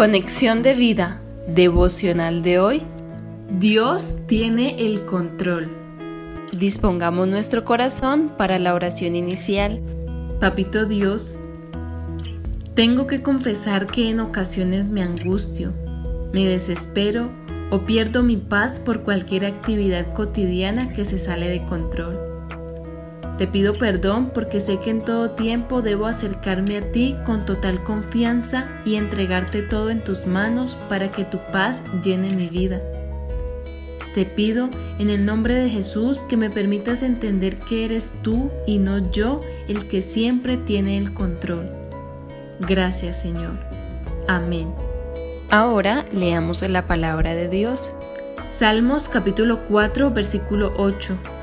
Conexión de vida devocional de hoy. Dios tiene el control. Dispongamos nuestro corazón para la oración inicial. Papito Dios, tengo que confesar que en ocasiones me angustio, me desespero o pierdo mi paz por cualquier actividad cotidiana que se sale de control. Te pido perdón porque sé que en todo tiempo debo acercarme a ti con total confianza y entregarte todo en tus manos para que tu paz llene mi vida. Te pido en el nombre de Jesús que me permitas entender que eres tú y no yo el que siempre tiene el control. Gracias Señor. Amén. Ahora leamos la palabra de Dios. Salmos capítulo 4 versículo 8.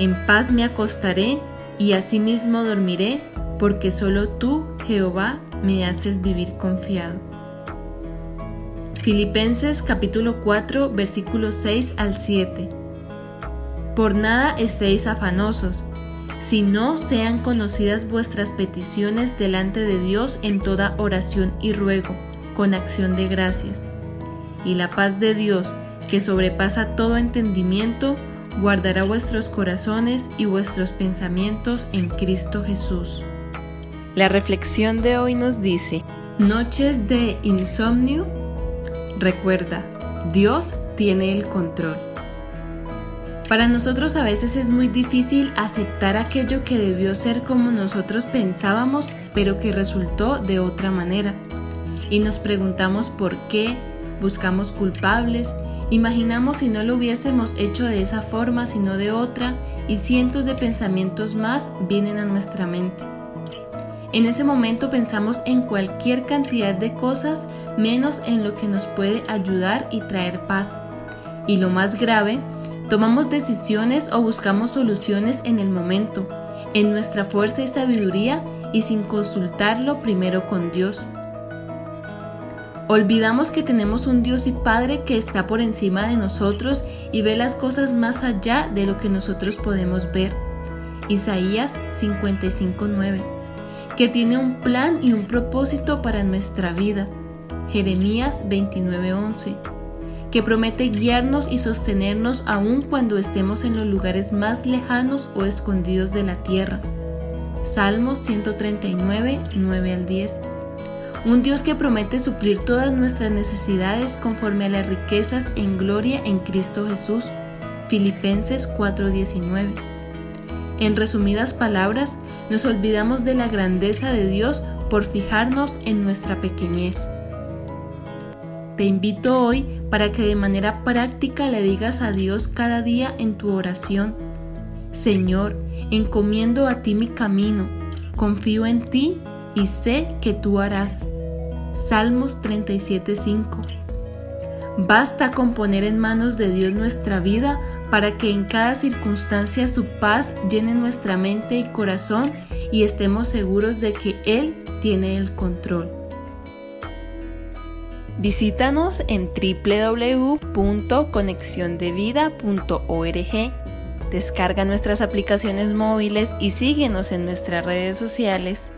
En paz me acostaré y asimismo dormiré, porque solo tú, Jehová, me haces vivir confiado. Filipenses capítulo 4 versículos 6 al 7. Por nada estéis afanosos, si no sean conocidas vuestras peticiones delante de Dios en toda oración y ruego, con acción de gracias. Y la paz de Dios, que sobrepasa todo entendimiento, guardará vuestros corazones y vuestros pensamientos en Cristo Jesús. La reflexión de hoy nos dice, noches de insomnio, recuerda, Dios tiene el control. Para nosotros a veces es muy difícil aceptar aquello que debió ser como nosotros pensábamos, pero que resultó de otra manera. Y nos preguntamos por qué, buscamos culpables Imaginamos si no lo hubiésemos hecho de esa forma, sino de otra, y cientos de pensamientos más vienen a nuestra mente. En ese momento pensamos en cualquier cantidad de cosas menos en lo que nos puede ayudar y traer paz. Y lo más grave, tomamos decisiones o buscamos soluciones en el momento, en nuestra fuerza y sabiduría y sin consultarlo primero con Dios. Olvidamos que tenemos un Dios y Padre que está por encima de nosotros y ve las cosas más allá de lo que nosotros podemos ver. Isaías 55:9. Que tiene un plan y un propósito para nuestra vida. Jeremías 29:11. Que promete guiarnos y sostenernos aun cuando estemos en los lugares más lejanos o escondidos de la tierra. Salmos 139, 9 al 10 un Dios que promete suplir todas nuestras necesidades conforme a las riquezas en gloria en Cristo Jesús. Filipenses 4:19. En resumidas palabras, nos olvidamos de la grandeza de Dios por fijarnos en nuestra pequeñez. Te invito hoy para que de manera práctica le digas a Dios cada día en tu oración, Señor, encomiendo a ti mi camino, confío en ti y sé que tú harás. Salmos 37:5. Basta con poner en manos de Dios nuestra vida para que en cada circunstancia su paz llene nuestra mente y corazón y estemos seguros de que Él tiene el control. Visítanos en www.conexiondevida.org. Descarga nuestras aplicaciones móviles y síguenos en nuestras redes sociales